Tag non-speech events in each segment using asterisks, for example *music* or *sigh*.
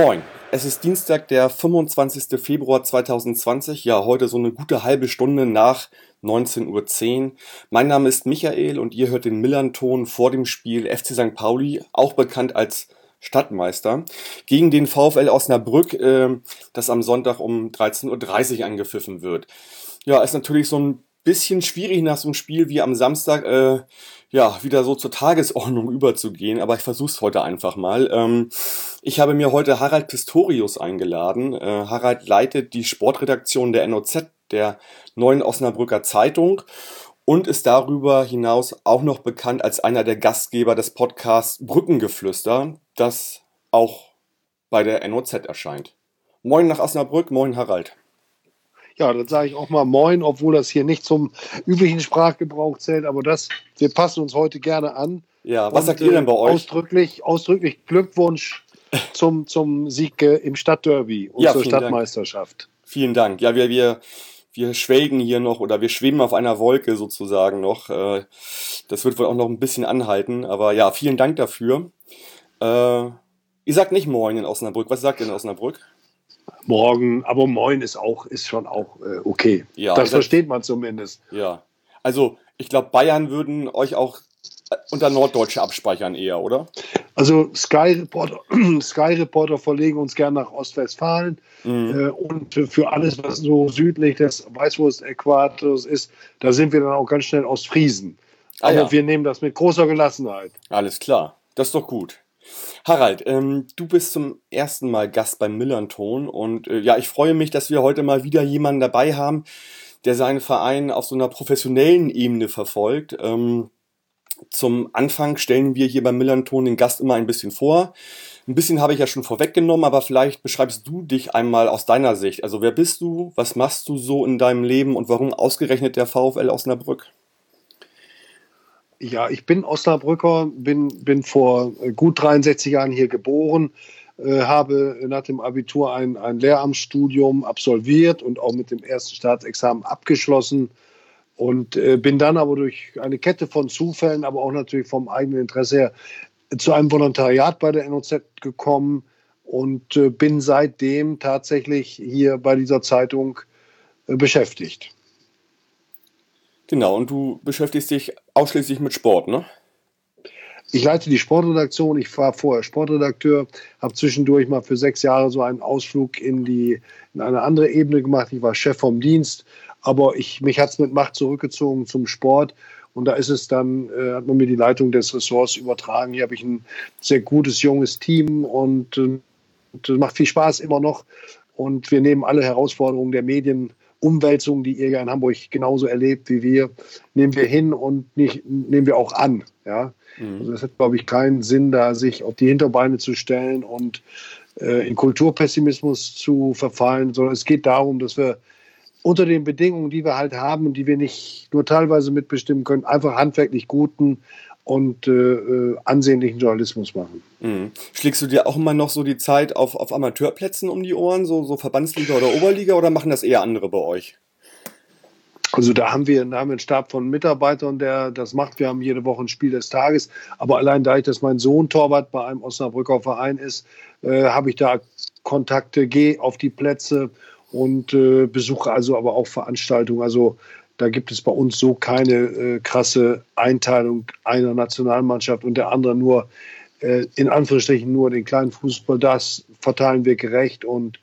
Moin, es ist Dienstag, der 25. Februar 2020. Ja, heute so eine gute halbe Stunde nach 19.10 Uhr. Mein Name ist Michael und ihr hört den Millern-Ton vor dem Spiel FC St. Pauli, auch bekannt als Stadtmeister, gegen den VfL Osnabrück, äh, das am Sonntag um 13.30 Uhr angepfiffen wird. Ja, ist natürlich so ein bisschen schwierig nach so einem Spiel wie am Samstag, äh, ja, wieder so zur Tagesordnung *laughs* überzugehen, aber ich versuche es heute einfach mal. Ähm, ich habe mir heute Harald Pistorius eingeladen. Äh, Harald leitet die Sportredaktion der NOZ, der neuen Osnabrücker Zeitung und ist darüber hinaus auch noch bekannt als einer der Gastgeber des Podcasts Brückengeflüster, das auch bei der NOZ erscheint. Moin nach Osnabrück, moin Harald. Ja, dann sage ich auch mal Moin, obwohl das hier nicht zum üblichen Sprachgebrauch zählt, aber das, wir passen uns heute gerne an. Ja, was Und, sagt ihr denn bei euch? Ausdrücklich, ausdrücklich Glückwunsch zum, zum Sieg im Stadtderby und ja, zur Stadtmeisterschaft. Dank. Vielen Dank. Ja, wir, wir, wir schwelgen hier noch oder wir schweben auf einer Wolke sozusagen noch. Äh, das wird wohl auch noch ein bisschen anhalten, aber ja, vielen Dank dafür. Äh, ihr sagt nicht Moin in Osnabrück. Was sagt ihr in Osnabrück? Morgen, aber Moin ist auch, ist schon auch äh, okay. Ja, das versteht man zumindest. Ja. Also, ich glaube, Bayern würden euch auch unter Norddeutsche abspeichern eher, oder? Also Sky Reporter, *clears throat* Sky Reporter verlegen uns gerne nach Ostwestfalen mhm. äh, und für alles, was so südlich des Weißwurst-Äquators ist, da sind wir dann auch ganz schnell Ostfriesen. Ah, Aber ja. wir nehmen das mit großer Gelassenheit. Alles klar, das ist doch gut. Harald, ähm, du bist zum ersten Mal Gast beim Millern-Ton und äh, ja, ich freue mich, dass wir heute mal wieder jemanden dabei haben, der seinen Verein auf so einer professionellen Ebene verfolgt. Ähm, zum Anfang stellen wir hier beim Millanton den Gast immer ein bisschen vor. Ein bisschen habe ich ja schon vorweggenommen, aber vielleicht beschreibst du dich einmal aus deiner Sicht. Also wer bist du, was machst du so in deinem Leben und warum ausgerechnet der VfL Osnabrück? Ja, ich bin Osnabrücker, bin, bin vor gut 63 Jahren hier geboren, äh, habe nach dem Abitur ein, ein Lehramtsstudium absolviert und auch mit dem ersten Staatsexamen abgeschlossen und äh, bin dann aber durch eine Kette von Zufällen, aber auch natürlich vom eigenen Interesse her, zu einem Volontariat bei der NOZ gekommen und äh, bin seitdem tatsächlich hier bei dieser Zeitung äh, beschäftigt. Genau, und du beschäftigst dich ausschließlich mit Sport, ne? Ich leite die Sportredaktion. Ich war vorher Sportredakteur, habe zwischendurch mal für sechs Jahre so einen Ausflug in, die, in eine andere Ebene gemacht. Ich war Chef vom Dienst aber ich, mich hat es mit Macht zurückgezogen zum Sport. Und da ist es dann, äh, hat man mir die Leitung des Ressorts übertragen. Hier habe ich ein sehr gutes, junges Team und äh, das macht viel Spaß immer noch. Und wir nehmen alle Herausforderungen der Medienumwälzung, die ihr ja in Hamburg genauso erlebt wie wir, nehmen wir hin und nicht, nehmen wir auch an. Ja? Mhm. Also es hat, glaube ich, keinen Sinn, da sich auf die Hinterbeine zu stellen und äh, in Kulturpessimismus zu verfallen, sondern es geht darum, dass wir unter den Bedingungen, die wir halt haben und die wir nicht nur teilweise mitbestimmen können, einfach handwerklich guten und äh, äh, ansehnlichen Journalismus machen. Mhm. Schlägst du dir auch immer noch so die Zeit auf, auf Amateurplätzen um die Ohren, so, so Verbandsliga oder Oberliga, oder machen das eher andere bei euch? Also da haben wir, da haben wir einen Stab von Mitarbeitern, der das macht. Wir haben jede Woche ein Spiel des Tages. Aber allein dadurch, dass mein Sohn Torwart bei einem Osnabrücker Verein ist, äh, habe ich da Kontakte, gehe auf die Plätze und äh, besuche also aber auch Veranstaltungen. Also da gibt es bei uns so keine äh, krasse Einteilung einer Nationalmannschaft und der anderen nur, äh, in Anführungsstrichen nur den kleinen Fußball. Das verteilen wir gerecht und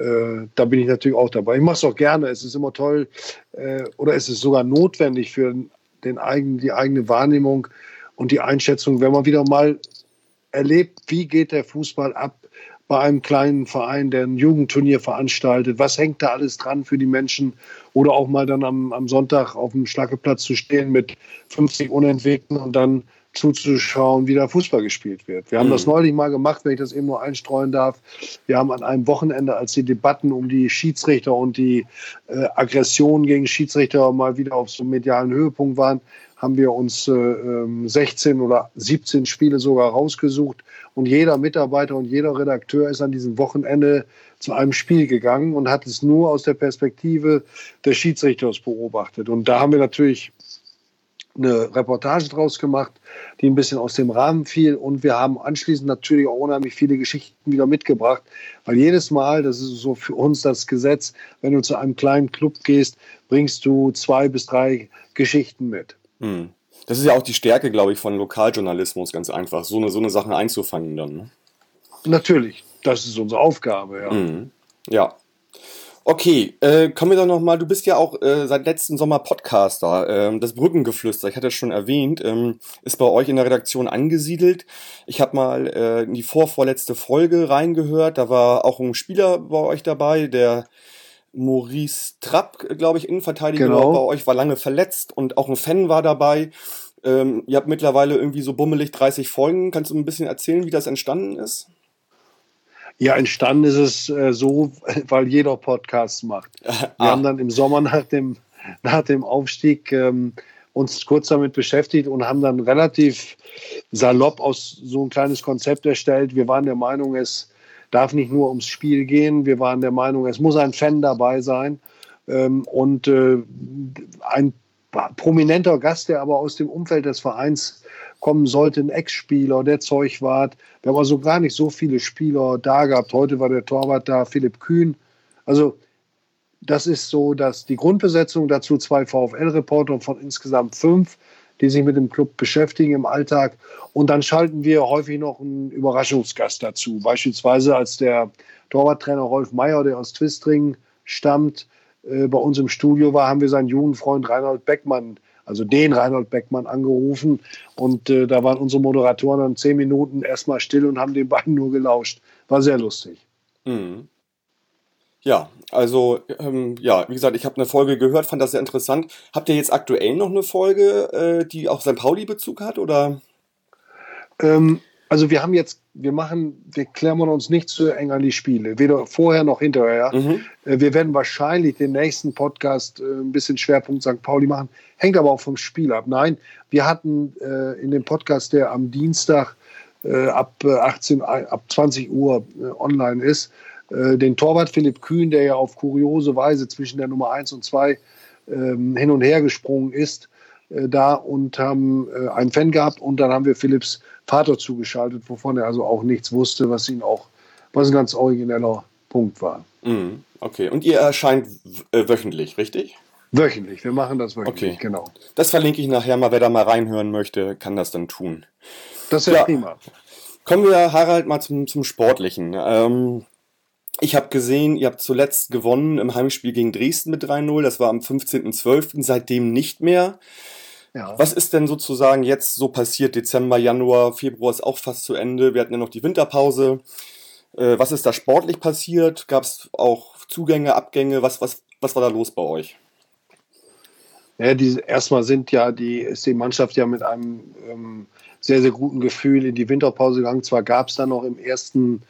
äh, da bin ich natürlich auch dabei. Ich mache es auch gerne. Es ist immer toll äh, oder es ist sogar notwendig für den eigenen, die eigene Wahrnehmung und die Einschätzung, wenn man wieder mal erlebt, wie geht der Fußball ab, bei einem kleinen Verein, der ein Jugendturnier veranstaltet. Was hängt da alles dran für die Menschen? Oder auch mal dann am, am Sonntag auf dem Schlageplatz zu stehen mit 50 Unentwickelten und dann zuzuschauen, wie da Fußball gespielt wird. Wir haben mhm. das neulich mal gemacht, wenn ich das eben nur einstreuen darf. Wir haben an einem Wochenende, als die Debatten um die Schiedsrichter und die äh, Aggression gegen Schiedsrichter mal wieder auf so einem medialen Höhepunkt waren, haben wir uns äh, 16 ähm, oder 17 Spiele sogar rausgesucht. Und jeder Mitarbeiter und jeder Redakteur ist an diesem Wochenende zu einem Spiel gegangen und hat es nur aus der Perspektive des Schiedsrichters beobachtet. Und da haben wir natürlich eine Reportage draus gemacht, die ein bisschen aus dem Rahmen fiel. Und wir haben anschließend natürlich auch unheimlich viele Geschichten wieder mitgebracht, weil jedes Mal, das ist so für uns das Gesetz, wenn du zu einem kleinen Club gehst, bringst du zwei bis drei Geschichten mit. Hm. Das ist ja auch die Stärke, glaube ich, von Lokaljournalismus, ganz einfach, so eine, so eine Sache einzufangen dann. Ne? Natürlich, das ist unsere Aufgabe, ja. Hm. Ja, Okay, äh, kommen wir doch nochmal, du bist ja auch äh, seit letzten Sommer Podcaster. Ähm, das Brückengeflüster, ich hatte es schon erwähnt, ähm, ist bei euch in der Redaktion angesiedelt. Ich habe mal äh, in die vorvorletzte Folge reingehört, da war auch ein Spieler bei euch dabei, der Maurice Trapp, glaube ich, Innenverteidiger genau. bei euch, war lange verletzt und auch ein Fan war dabei. Ähm, ihr habt mittlerweile irgendwie so bummelig 30 Folgen. Kannst du ein bisschen erzählen, wie das entstanden ist? Ja, entstanden ist es äh, so, *laughs* weil jeder Podcast macht. *laughs* Wir ah. haben dann im Sommer nach dem, *laughs* nach dem Aufstieg ähm, uns kurz damit beschäftigt und haben dann relativ salopp aus so ein kleines Konzept erstellt. Wir waren der Meinung, es darf nicht nur ums Spiel gehen. Wir waren der Meinung, es muss ein Fan dabei sein. Ähm, und äh, ein prominenter Gast, der aber aus dem Umfeld des Vereins kommen sollte, ein Ex-Spieler, der Zeugwart. Wir haben also gar nicht so viele Spieler da gehabt. Heute war der Torwart da, Philipp Kühn. Also das ist so, dass die Grundbesetzung dazu zwei VfL-Reporter von insgesamt fünf, die sich mit dem Club beschäftigen im Alltag. Und dann schalten wir häufig noch einen Überraschungsgast dazu. Beispielsweise als der Torwarttrainer Rolf Meyer, der aus Twistring stammt, äh, bei uns im Studio war, haben wir seinen Jugendfreund Reinhold Beckmann also den Reinhold Beckmann angerufen. Und äh, da waren unsere Moderatoren dann zehn Minuten erstmal still und haben den beiden nur gelauscht. War sehr lustig. Mhm. Ja, also ähm, ja, wie gesagt, ich habe eine Folge gehört, fand das sehr interessant. Habt ihr jetzt aktuell noch eine Folge, äh, die auch St. Pauli-Bezug hat, oder? Ähm, also wir haben jetzt, wir machen, wir klammern uns nicht zu eng an die Spiele, weder vorher noch hinterher. Mhm. Äh, wir werden wahrscheinlich den nächsten Podcast äh, ein bisschen Schwerpunkt St. Pauli machen, hängt aber auch vom Spiel ab. Nein, wir hatten äh, in dem Podcast, der am Dienstag ab 18, ab 20 Uhr online ist, den Torwart Philipp Kühn, der ja auf kuriose Weise zwischen der Nummer 1 und 2 ähm, hin und her gesprungen ist, da und haben einen Fan gehabt und dann haben wir Philipps Vater zugeschaltet, wovon er also auch nichts wusste, was ihn auch, was ein ganz origineller Punkt war. Mhm, okay, und ihr erscheint äh, wöchentlich, richtig? Wöchentlich, wir machen das wöchentlich, okay. genau. Das verlinke ich nachher mal, wer da mal reinhören möchte, kann das dann tun. Das ist ja, ja prima. Kommen wir, Harald, mal zum, zum Sportlichen. Ähm, ich habe gesehen, ihr habt zuletzt gewonnen im Heimspiel gegen Dresden mit 3-0. Das war am 15.12. Seitdem nicht mehr. Ja. Was ist denn sozusagen jetzt so passiert? Dezember, Januar, Februar ist auch fast zu Ende. Wir hatten ja noch die Winterpause. Äh, was ist da sportlich passiert? Gab es auch Zugänge, Abgänge? Was, was, was war da los bei euch? Ja, die, erstmal sind ja die, ist die Mannschaft ja mit einem ähm, sehr, sehr guten Gefühl in die Winterpause gegangen. Zwar gab es da noch im ersten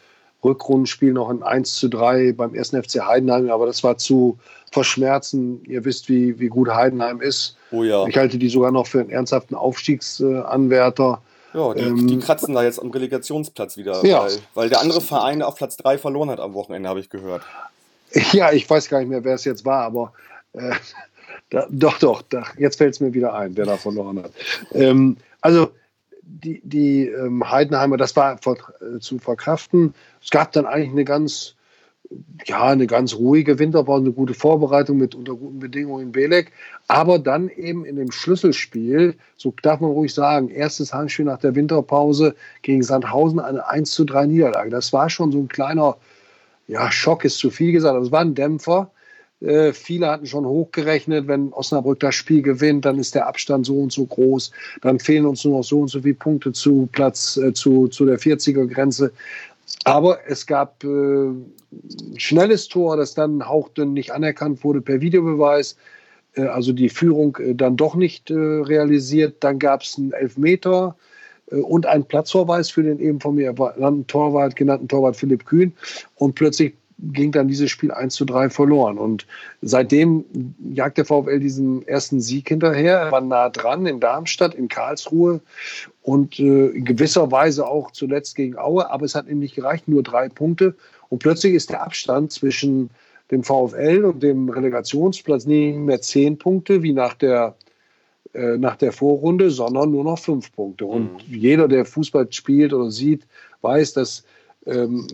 Rückrundenspiel noch ein 1 zu 3 beim ersten FC Heidenheim, aber das war zu verschmerzen. Ihr wisst, wie, wie gut Heidenheim ist. Oh ja. Ich halte die sogar noch für einen ernsthaften Aufstiegsanwärter. Ja, die, ähm, die, kratzen da jetzt am Relegationsplatz wieder, ja. weil, weil der andere Verein auf Platz 3 verloren hat am Wochenende, habe ich gehört. *laughs* Ja, ich weiß gar nicht mehr, wer es jetzt war, aber äh, *laughs* da, doch, doch, da, jetzt fällt es mir wieder ein, wer da verloren hat. Ähm, also die, die ähm, Heidenheimer, das war ver, äh, zu verkraften. Es gab dann eigentlich eine ganz ja, eine ganz ruhige Winterpause, eine gute Vorbereitung mit unter guten Bedingungen in Belek. Aber dann eben in dem Schlüsselspiel, so darf man ruhig sagen, erstes Heimspiel nach der Winterpause gegen Sandhausen eine 1 zu 3 Niederlage. Das war schon so ein kleiner, ja, Schock ist zu viel gesagt. Das war ein Dämpfer. Äh, viele hatten schon hochgerechnet, wenn Osnabrück das Spiel gewinnt, dann ist der Abstand so und so groß. Dann fehlen uns nur noch so und so viele Punkte zu Platz, äh, zu, zu der 40er-Grenze. Aber es gab äh, schnelles Tor, das dann hauchdünn nicht anerkannt wurde per Videobeweis. Äh, also die Führung äh, dann doch nicht realisiert. Dann gab es einen Elfmeter und ein Platzverweis für den eben von mir genannten Torwart, genannten Torwart Philipp Kühn. Und plötzlich ging dann dieses Spiel 1 zu 3 verloren. Und seitdem jagt der VfL diesen ersten Sieg hinterher. Er war nah dran in Darmstadt, in Karlsruhe und äh, in gewisser Weise auch zuletzt gegen Aue. Aber es hat ihm nicht gereicht, nur drei Punkte. Und plötzlich ist der Abstand zwischen dem VfL und dem Relegationsplatz nicht mehr zehn Punkte wie nach der äh, nach der Vorrunde, sondern nur noch fünf Punkte. Und mhm. jeder, der Fußball spielt oder sieht, weiß, dass ähm,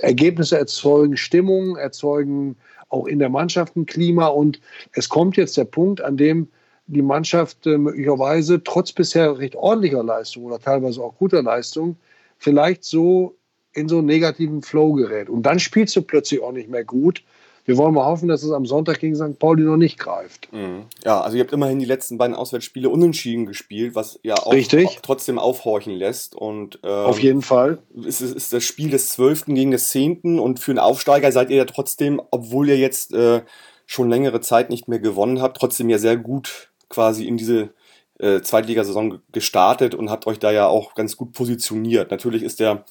Ergebnisse erzeugen Stimmung, erzeugen auch in der Mannschaft ein Klima. Und es kommt jetzt der Punkt, an dem die Mannschaft äh, möglicherweise trotz bisher recht ordentlicher Leistung oder teilweise auch guter Leistung vielleicht so in so einen negativen Flow gerät. Und dann spielst du plötzlich auch nicht mehr gut wir wollen mal hoffen, dass es am Sonntag gegen St. Pauli noch nicht greift. Mhm. Ja, also ihr habt immerhin die letzten beiden Auswärtsspiele unentschieden gespielt, was ja auch Richtig. trotzdem aufhorchen lässt. Und, ähm, Auf jeden Fall. Es ist, ist das Spiel des 12. gegen des 10. und für einen Aufsteiger seid ihr ja trotzdem, obwohl ihr jetzt äh, schon längere Zeit nicht mehr gewonnen habt, trotzdem ja sehr gut quasi in diese äh, Zweitligasaison gestartet und habt euch da ja auch ganz gut positioniert. Natürlich ist der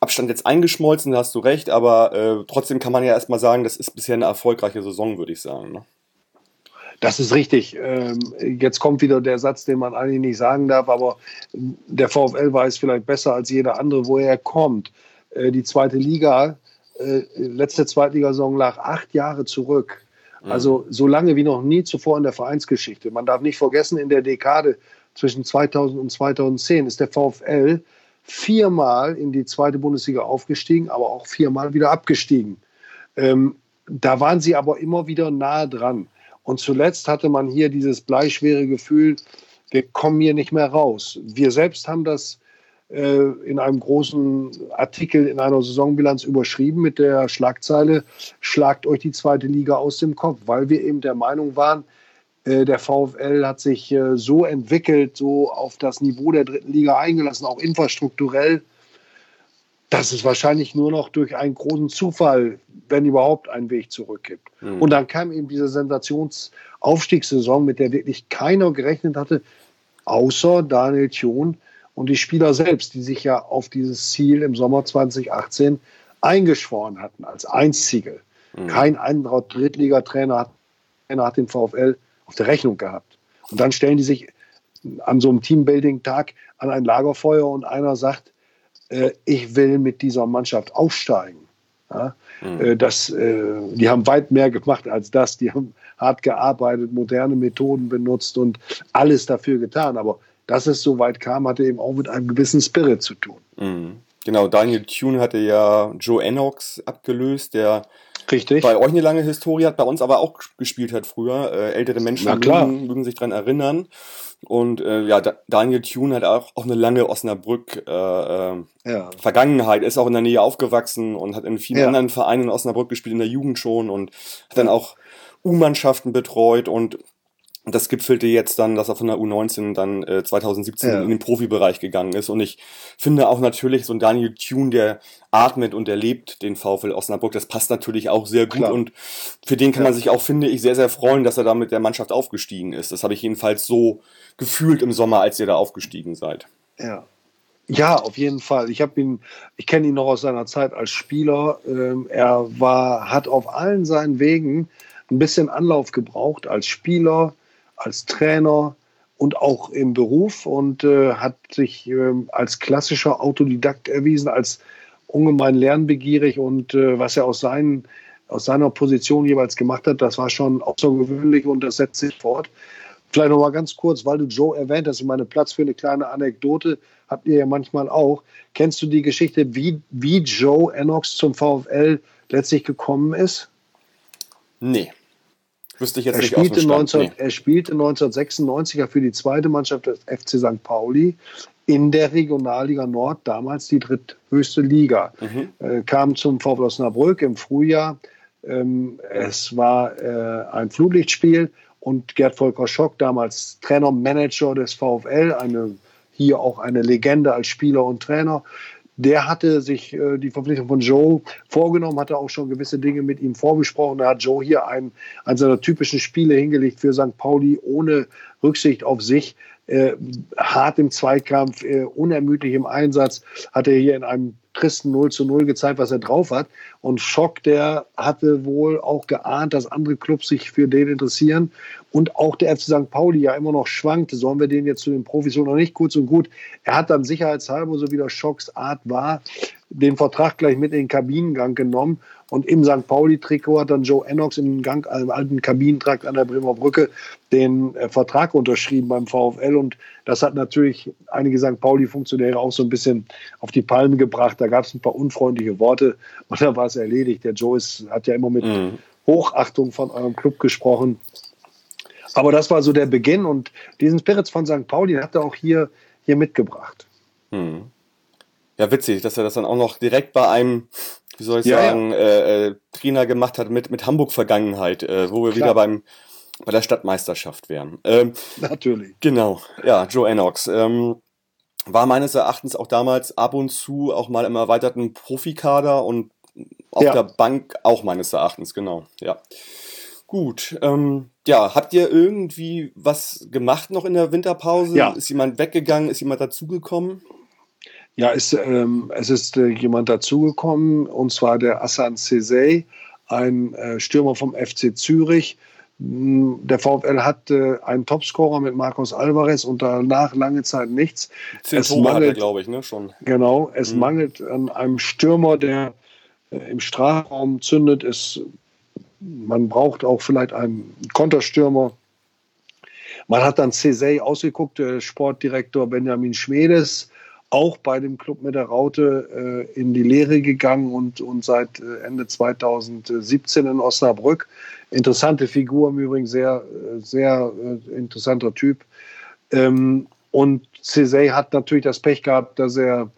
Abstand jetzt eingeschmolzen, da hast du recht, aber äh, trotzdem kann man ja erstmal sagen, das ist bisher eine erfolgreiche Saison, würde ich sagen. Ne? Das ist richtig. Ähm, jetzt kommt wieder der Satz, den man eigentlich nicht sagen darf, aber der VfL weiß vielleicht besser als jeder andere, woher er kommt. Äh, die zweite Liga, äh, letzte Zweitligasaison lag acht Jahre zurück. Mhm. Also so lange wie noch nie zuvor in der Vereinsgeschichte. Man darf nicht vergessen, in der Dekade zwischen 2000 und 2010 ist der VfL viermal in die zweite Bundesliga aufgestiegen, aber auch viermal wieder abgestiegen. Ähm, da waren sie aber immer wieder nahe dran. Und zuletzt hatte man hier dieses bleischwere Gefühl, wir kommen hier nicht mehr raus. Wir selbst haben das äh, in einem großen Artikel in einer Saisonbilanz überschrieben mit der Schlagzeile, schlagt euch die zweite Liga aus dem Kopf, weil wir eben der Meinung waren, der VfL hat sich äh, so entwickelt, so auf das Niveau der dritten Liga eingelassen, auch infrastrukturell, dass es wahrscheinlich nur noch durch einen großen Zufall, wenn überhaupt, einen Weg zurück gibt. Mhm. Und dann kam eben diese Sensationsaufstiegssaison, mit der wirklich keiner gerechnet hatte, außer Daniel Thun und die Spieler selbst, die sich ja auf dieses Ziel im Sommer 2018 eingeschworen hatten, als einzige. Mhm. Kein anderer Drittligatrainer hat, hat den VfL auf der Rechnung gehabt. Und dann stellen die sich an so einem Teambuilding-Tag an ein Lagerfeuer und einer sagt, äh, ich will mit dieser Mannschaft aufsteigen. Ja? Mhm. Äh, das, äh, die haben weit mehr gemacht als das. Die haben hart gearbeitet, moderne Methoden benutzt und alles dafür getan. Aber dass es so weit kam, hatte eben auch mit einem gewissen Spirit zu tun. Mhm. Genau, Daniel Thune hatte ja Joe Enox abgelöst, der Richtig. bei euch eine lange Historie hat, bei uns aber auch gespielt hat früher. Äh, ältere Menschen mögen, mögen, sich daran erinnern. Und äh, ja, Daniel Thune hat auch, auch eine lange Osnabrück äh, äh, ja. Vergangenheit, ist auch in der Nähe aufgewachsen und hat in vielen ja. anderen Vereinen in Osnabrück gespielt, in der Jugend schon und hat dann auch U-Mannschaften betreut und das gipfelte jetzt dann, dass er von der U19 dann äh, 2017 ja. in den Profibereich gegangen ist. Und ich finde auch natürlich so ein Daniel Thune, der atmet und der lebt den VfL Osnabrück, das passt natürlich auch sehr gut. Klar. Und für den kann ja. man sich auch, finde ich, sehr, sehr freuen, dass er da mit der Mannschaft aufgestiegen ist. Das habe ich jedenfalls so gefühlt im Sommer, als ihr da aufgestiegen seid. Ja. Ja, auf jeden Fall. Ich habe ihn, ich kenne ihn noch aus seiner Zeit als Spieler. Ähm, er war, hat auf allen seinen Wegen ein bisschen Anlauf gebraucht als Spieler, als Trainer und auch im Beruf und äh, hat sich äh, als klassischer Autodidakt erwiesen, als ungemein lernbegierig und äh, was er aus, seinen, aus seiner Position jeweils gemacht hat, das war schon außergewöhnlich und das setzt sich fort. Vielleicht noch mal ganz kurz, weil du Joe erwähnt hast, ich meine, Platz für eine kleine Anekdote habt ihr ja manchmal auch. Kennst du die Geschichte, wie, wie Joe Enox zum VfL letztlich gekommen ist? Nee. Wüsste ich jetzt er nicht spielte, 19, nee. er spielte 1996 für die zweite Mannschaft des FC St. Pauli in der Regionalliga Nord, damals die dritthöchste Liga. Mhm. Äh, kam zum VfL Osnabrück im Frühjahr. Ähm, es war äh, ein Flutlichtspiel und Gerd Volker Schock, damals Trainer, Manager des VfL, eine, hier auch eine Legende als Spieler und Trainer, der hatte sich äh, die Verpflichtung von Joe vorgenommen, hatte auch schon gewisse Dinge mit ihm vorbesprochen. Da hat Joe hier einen, einen seiner typischen Spiele hingelegt für St. Pauli ohne Rücksicht auf sich. äh, hart im Zweikampf, äh, unermüdlich im Einsatz, hat er hier in einem tristen 0 zu 0 gezeigt, was er drauf hat. Und Schock, der hatte wohl auch geahnt, dass andere Clubs sich für den interessieren. Und auch der FC St. Pauli ja immer noch schwankte. Sollen wir den jetzt zu den Profis oder nicht? Kurz und gut. Er hat dann sicherheitshalber, so wie der Schocks Art war, den Vertrag gleich mit in den Kabinengang genommen. Und im St. Pauli-Trikot hat dann Joe Ennox im Gang, im alten Kabinentrakt an der Bremer Brücke den äh, Vertrag unterschrieben beim VfL. Und das hat natürlich einige St. Pauli-Funktionäre auch so ein bisschen auf die Palme gebracht. Da gab es ein paar unfreundliche Worte *laughs* und dann war es erledigt. Der Joe ist, hat ja immer mit mhm. Hochachtung von eurem Club gesprochen. Aber das war so der Beginn und diesen Spirits von St. Pauli hat er auch hier, hier mitgebracht. Mhm. Ja, witzig, dass er das dann auch noch direkt bei einem wie soll ich ja, sagen, ja. Äh, äh, Trainer gemacht hat mit, mit Hamburg-Vergangenheit, äh, wo wir Klar. wieder beim, bei der Stadtmeisterschaft wären. Ähm, Natürlich. Genau, ja, Joe Ennox. Ähm, war meines Erachtens auch damals ab und zu auch mal im erweiterten Profikader und auf ja. der Bank auch meines Erachtens, genau, ja. Gut, ähm, ja, habt ihr irgendwie was gemacht noch in der Winterpause? Ja. Ist jemand weggegangen? Ist jemand dazugekommen? Ja, es, ähm, es ist äh, jemand dazugekommen, und zwar der Assan Cesey, ein äh, Stürmer vom FC Zürich. Hm, der VfL hatte einen Topscorer mit Marcos Alvarez und danach lange Zeit nichts. Zehn es mangelt, glaube ich, ne, schon. Genau, es mhm. mangelt an einem Stürmer, der äh, im Strafraum zündet. Es, man braucht auch vielleicht einen Konterstürmer. Man hat dann Cesey ausgeguckt, der Sportdirektor Benjamin Schmedes auch bei dem Club mit der Raute äh, in die Lehre gegangen und, und seit äh, Ende 2017 in Osnabrück. Interessante Figur im Übrigen, sehr, äh, sehr äh, interessanter Typ. Ähm, und Cesay hat natürlich das Pech gehabt, dass er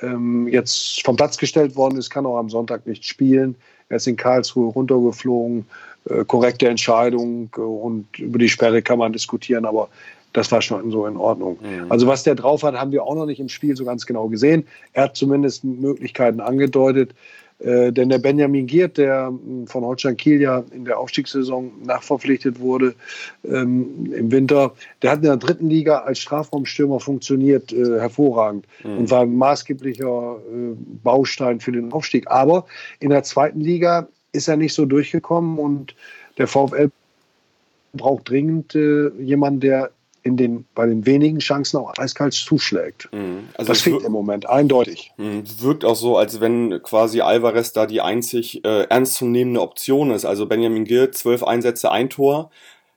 ähm, jetzt vom Platz gestellt worden ist, kann auch am Sonntag nicht spielen. Er ist in Karlsruhe runtergeflogen. Äh, korrekte Entscheidung äh, und über die Sperre kann man diskutieren, aber das war schon so in Ordnung. Mhm. Also was der drauf hat, haben wir auch noch nicht im Spiel so ganz genau gesehen. Er hat zumindest Möglichkeiten angedeutet. Äh, denn der Benjamin Giert, der hm, von Holstein Kiel ja in der Aufstiegssaison nachverpflichtet wurde ähm, im Winter, der hat in der dritten Liga als Strafraumstürmer funktioniert, äh, hervorragend mhm. und war ein maßgeblicher äh, Baustein für den Aufstieg. Aber in der zweiten Liga ist er nicht so durchgekommen und der VfL braucht dringend äh, jemanden, der in den, bei den wenigen Chancen auch eiskalt zuschlägt. Mhm. Also das fehlt im Moment eindeutig. Mhm. Wirkt auch so, als wenn quasi Alvarez da die einzig äh, ernstzunehmende Option ist. Also Benjamin Gill, zwölf Einsätze, ein Tor.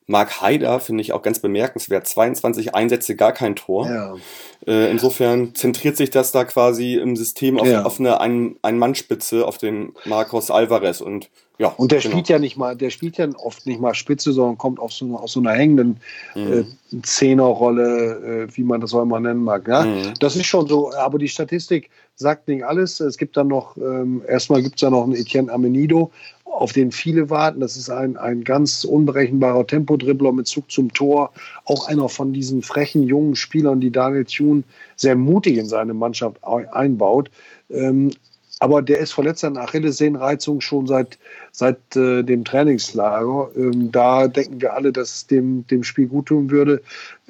Mark Haider finde ich auch ganz bemerkenswert. 22 Einsätze, gar kein Tor. Ja. Äh, insofern zentriert sich das da quasi im System auf, ja. auf eine Ein-Mann-Spitze, auf den Marcos Alvarez. Und ja, und der genau. spielt ja nicht mal, der spielt ja oft nicht mal Spitze, sondern kommt auf so, aus so einer hängenden mhm. äh, Zehnerrolle, äh, wie man das auch immer nennen mag. Ja? Mhm. Das ist schon so, aber die Statistik sagt nicht alles. Es gibt dann noch, ähm, erstmal gibt es da noch einen Etienne Amenido, auf den viele warten. Das ist ein, ein ganz unberechenbarer Tempodribbler mit Zug zum Tor. Auch einer von diesen frechen jungen Spielern, die Daniel Thune sehr mutig in seine Mannschaft einbaut. Ähm, aber der ist verletzt an Achillessehnenreizung schon seit, seit äh, dem Trainingslager. Ähm, da denken wir alle, dass es dem, dem Spiel gut tun würde.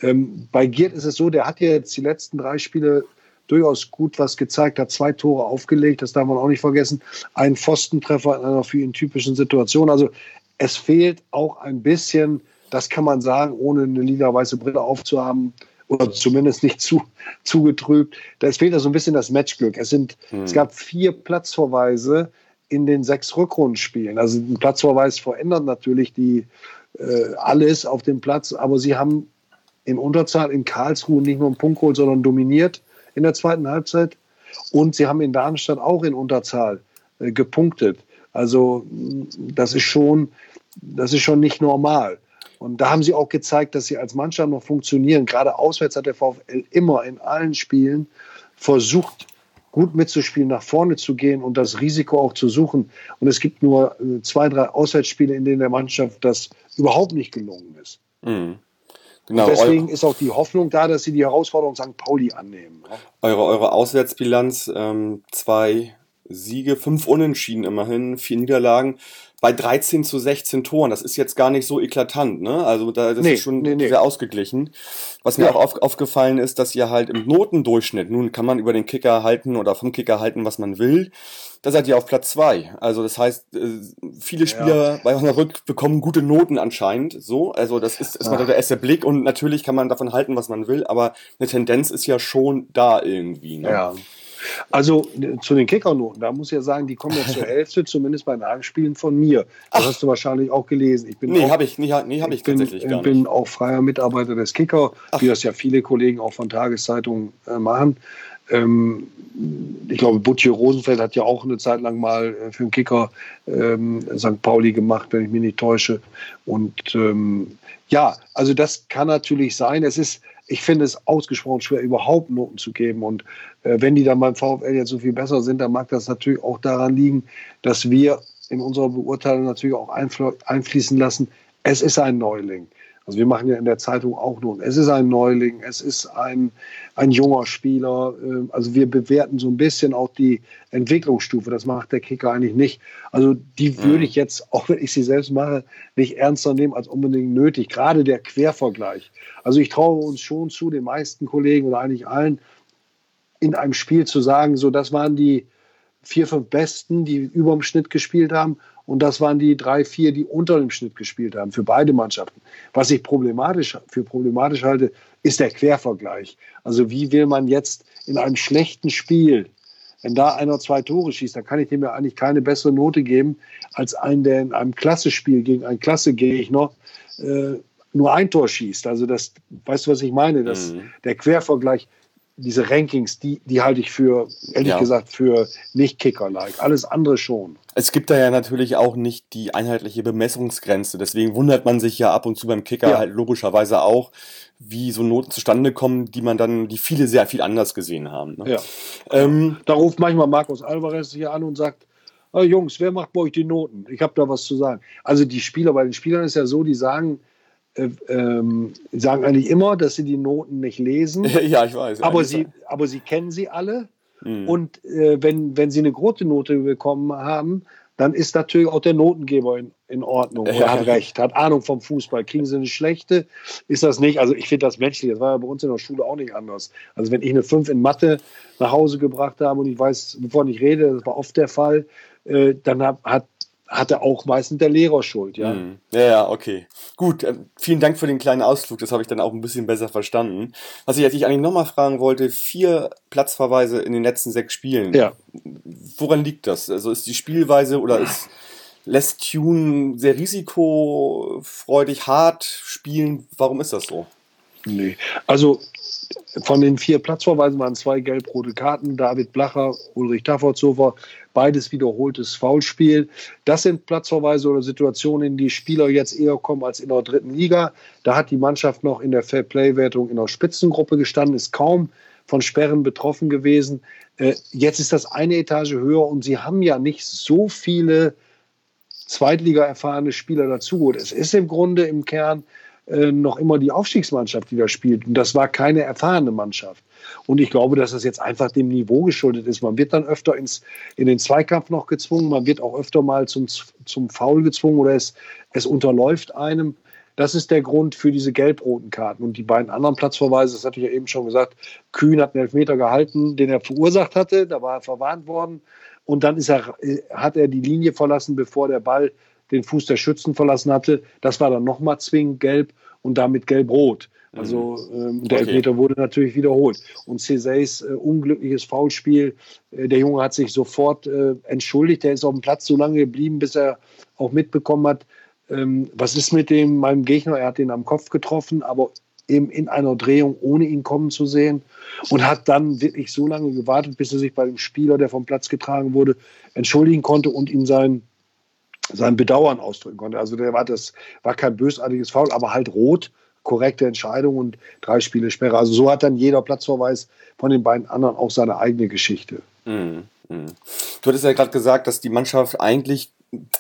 Ähm, bei Giert ist es so, der hat jetzt die letzten drei Spiele durchaus gut was gezeigt, hat zwei Tore aufgelegt, das darf man auch nicht vergessen. Ein Pfostentreffer in einer für ihn typischen Situation. Also es fehlt auch ein bisschen, das kann man sagen, ohne eine lila-weiße Brille aufzuhaben, oder zumindest nicht zu, zugetrübt. Da fehlt da so ein bisschen das Matchglück. Es, sind, hm. es gab vier Platzverweise in den sechs Rückrundenspielen. Also ein Platzverweis verändert natürlich die, äh, alles auf dem Platz, aber sie haben in Unterzahl in Karlsruhe nicht nur einen Punkt geholt, sondern dominiert in der zweiten Halbzeit. Und sie haben in Darmstadt auch in Unterzahl äh, gepunktet. Also das ist schon, das ist schon nicht normal. Und da haben sie auch gezeigt, dass sie als Mannschaft noch funktionieren. Gerade auswärts hat der VfL immer in allen Spielen versucht, gut mitzuspielen, nach vorne zu gehen und das Risiko auch zu suchen. Und es gibt nur äh, zwei, drei Auswärtsspiele, in denen der Mannschaft das überhaupt nicht gelungen ist. Mhm. Genau, deswegen ist auch die Hoffnung da, dass sie die Herausforderung St. Pauli annehmen. Eure, eure Auswärtsbilanz, ähm, zwei Siege, fünf Unentschieden immerhin, vier Niederlagen. Bei 13 zu 16 Toren. Das ist jetzt gar nicht so eklatant, ne? Also da, das Nee, ist schon nee, nee. sehr ausgeglichen. Was mir Ja. auch auf, aufgefallen ist, dass ihr halt im Notendurchschnitt, nun kann man über den Kicker halten oder vom Kicker halten, was man will, da seid ihr auf Platz zwei. Also das heißt, äh, viele Spieler bei Osnabrück bekommen gute Noten anscheinend. So, also das ist erstmal Ah. der erste Blick und natürlich kann man davon halten, was man will, aber eine Tendenz ist ja schon da irgendwie. Ne? Ja. Also äh, zu den Kickernoten, da muss ich ja sagen, die kommen ja zur *laughs* Hälfte, zumindest bei Nachspielen von mir. Das hast du wahrscheinlich auch gelesen. Ich bin Nee, auch, habe ich, nee, nee, hab ich, bin, tatsächlich gar bin nicht. auch freier Mitarbeiter des Kicker, wie das ja viele Kollegen auch von Tageszeitungen äh, machen. Ähm, ich glaube, Butche Rosenfeld hat ja auch eine Zeit lang mal äh, für den Kicker ähm, St. Pauli gemacht, wenn ich mich nicht täusche. Und ähm, ja, also das kann natürlich sein. Es ist, ich finde es ausgesprochen schwer, überhaupt Noten zu geben. Und äh, wenn die dann beim VfL jetzt so viel besser sind, dann mag das natürlich auch daran liegen, dass wir in unserer Beurteilung natürlich auch einfl- einfließen lassen, es ist ein Neuling. Also wir machen ja in der Zeitung auch nun, es ist ein Neuling, es ist ein, ein junger Spieler. äh, Also wir bewerten so ein bisschen auch die Entwicklungsstufe. Das macht der Kicker eigentlich nicht. Also die würde ich jetzt, *laughs* auch wenn ich sie selbst mache, nicht ernster nehmen als unbedingt nötig. Gerade der Quervergleich. Also ich traue uns schon zu, den meisten Kollegen oder eigentlich allen, in einem Spiel zu sagen, so das waren die vier, fünf Besten, die über dem Schnitt gespielt haben. Und das waren die drei, vier, die unter dem Schnitt gespielt haben, für beide Mannschaften. Was ich problematisch, für problematisch halte, ist der Quervergleich. Also wie will man jetzt in einem schlechten Spiel, wenn da einer zwei Tore schießt, dann kann ich dem ja eigentlich keine bessere Note geben, als einen, der in einem Klassespiel gegen einen Klassegegner äh, nur ein Tor schießt. Also das, weißt du, was ich meine? Das, Mhm. Der Quervergleich, diese Rankings, die, die halte ich für, ehrlich Ja. gesagt, für nicht Kicker-like. Alles andere schon. Es gibt da ja natürlich auch nicht die einheitliche Bemessungsgrenze. Deswegen wundert man sich ja ab und zu beim Kicker Ja. halt logischerweise auch, wie so Noten zustande kommen, die man dann, die viele sehr viel anders gesehen haben. Ne? Ja. Ähm, Da ruft manchmal Markus Alvarez hier an und sagt, "Ah, Jungs, wer macht bei euch die Noten? Ich habe da was zu sagen. Also die Spieler, bei den Spielern ist ja so, die sagen, ähm, sagen eigentlich immer, dass sie die Noten nicht lesen, *laughs* ja, ich weiß. aber, sie, aber sie kennen sie alle. Mhm. Und äh, wenn, wenn sie eine große Note bekommen haben, dann ist natürlich auch der Notengeber in, in Ordnung oder Ja. hat recht, hat Ahnung vom Fußball. Kriegen sie eine schlechte, ist das nicht. Also ich finde das menschlich. Das war ja bei uns in der Schule auch nicht anders. Also wenn ich eine 5 in Mathe nach Hause gebracht habe und ich weiß, wovon ich rede, das war oft der Fall, äh, dann hab, hat, hatte auch meistens der Lehrer Schuld. Ja. Mhm. Ja, ja, okay. Gut, äh, vielen Dank für den kleinen Ausflug, das habe ich dann auch ein bisschen besser verstanden. Was ich jetzt eigentlich nochmal fragen wollte, vier Platzverweise in den letzten sechs Spielen. Ja. Woran liegt das? Also ist die Spielweise oder ist lässt Tune sehr risikofreudig hart spielen? Warum ist das so? Nee. Also von den vier Platzverweisen waren zwei gelb-rote Karten. David Blacher, Ulrich Taffertshofer, beides wiederholtes Foulspiel. Das sind Platzverweise oder Situationen, in die Spieler jetzt eher kommen als in der dritten Liga. Da hat die Mannschaft noch in der Fair-Play-Wertung in der Spitzengruppe gestanden, ist kaum von Sperren betroffen gewesen. Äh, jetzt ist das eine Etage höher und sie haben ja nicht so viele Zweitliga erfahrene Spieler dazugeholt. Es ist im Grunde im Kern äh, noch immer die Aufstiegsmannschaft, die da spielt. Und das war keine erfahrene Mannschaft. Und ich glaube, dass das jetzt einfach dem Niveau geschuldet ist. Man wird dann öfter ins, in den Zweikampf noch gezwungen, man wird auch öfter mal zum, zum Foul gezwungen oder es, es unterläuft einem. Das ist der Grund für diese gelb-roten Karten. Und die beiden anderen Platzverweise, das hatte ich ja eben schon gesagt, Kühn hat einen Elfmeter gehalten, den er verursacht hatte, da war er verwarnt worden. Und dann ist er, äh, hat er die Linie verlassen, bevor der Ball den Fuß der Schützen verlassen hatte. Das war dann nochmal zwingend gelb und damit gelb-rot. Also ähm, der Okay. Elfmeter wurde natürlich wiederholt. Und Césays äh, unglückliches Foulspiel, äh, der Junge hat sich sofort äh, entschuldigt. Der ist auf dem Platz so lange geblieben, bis er auch mitbekommen hat, ähm, was ist mit dem, meinem Gegner. Er hat ihn am Kopf getroffen, aber eben in einer Drehung, ohne ihn kommen zu sehen. Und hat dann wirklich so lange gewartet, bis er sich bei dem Spieler, der vom Platz getragen wurde, entschuldigen konnte und ihm sein, sein Bedauern ausdrücken konnte. Also der war das war kein bösartiges Foul, aber halt rot, korrekte Entscheidung und drei Spiele Sperre. Also so hat dann jeder Platzverweis von den beiden anderen auch seine eigene Geschichte. Mhm. Mhm. Du hattest ja gerade gesagt, dass die Mannschaft eigentlich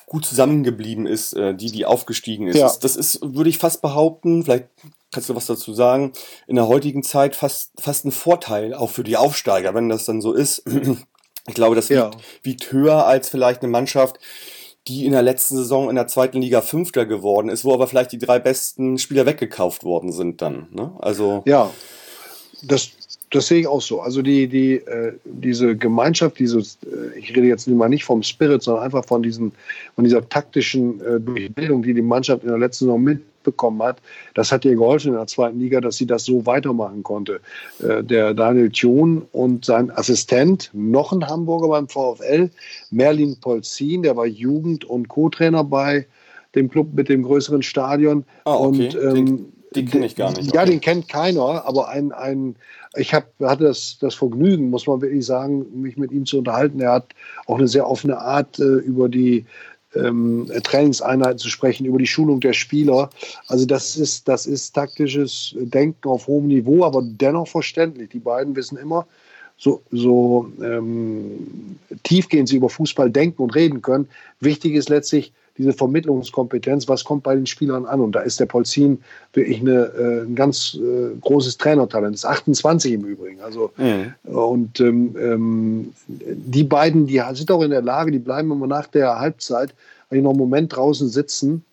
gut zusammengeblieben ist, äh, die, die aufgestiegen ist. Ja. Das- ist, würde ich fast behaupten, vielleicht kannst du was dazu sagen, in der heutigen Zeit fast, fast ein Vorteil, auch für die Aufsteiger, wenn das dann so ist. *clears throat* Ich glaube, das Ja. wiegt höher als vielleicht eine Mannschaft, die in der letzten Saison in der zweiten Liga Fünfter geworden ist, wo aber vielleicht die drei besten Spieler weggekauft worden sind dann. Ne? Also ja, das, das sehe ich auch so. Also die, die, äh, diese Gemeinschaft, dieses, äh, ich rede jetzt mal nicht vom Spirit, sondern einfach von, diesen, von dieser taktischen äh, Durchbildung, die die Mannschaft in der letzten Saison mitbekommen hat, das hat ihr geholfen in der zweiten Liga, dass sie das so weitermachen konnte. Äh, der Daniel Thun und sein Assistent, noch ein Hamburger beim VfL, Merlin Polzin, der war Jugend- und Co-Trainer bei dem Club mit dem größeren Stadion. Ah, okay. Und ähm, den kenne ich gar nicht. Ja, Okay. den kennt keiner, aber ein, ein ich hab, hatte das, das Vergnügen, muss man wirklich sagen, mich mit ihm zu unterhalten. Er hat auch eine sehr offene Art, äh, über die ähm, Trainingseinheiten zu sprechen, über die Schulung der Spieler. Also das ist, das ist taktisches Denken auf hohem Niveau, aber dennoch verständlich. Die beiden wissen immer, so, so ähm, tiefgehend sie über Fußball denken und reden können. Wichtig ist letztlich diese Vermittlungskompetenz, was kommt bei den Spielern an? Und da ist der Polzin wirklich eine, äh, ein ganz äh, großes Trainertalent. Ist 28 im Übrigen. Also Mhm. und ähm, ähm, die beiden, die sind auch in der Lage, die bleiben immer nach der Halbzeit, die noch einen Moment draußen sitzen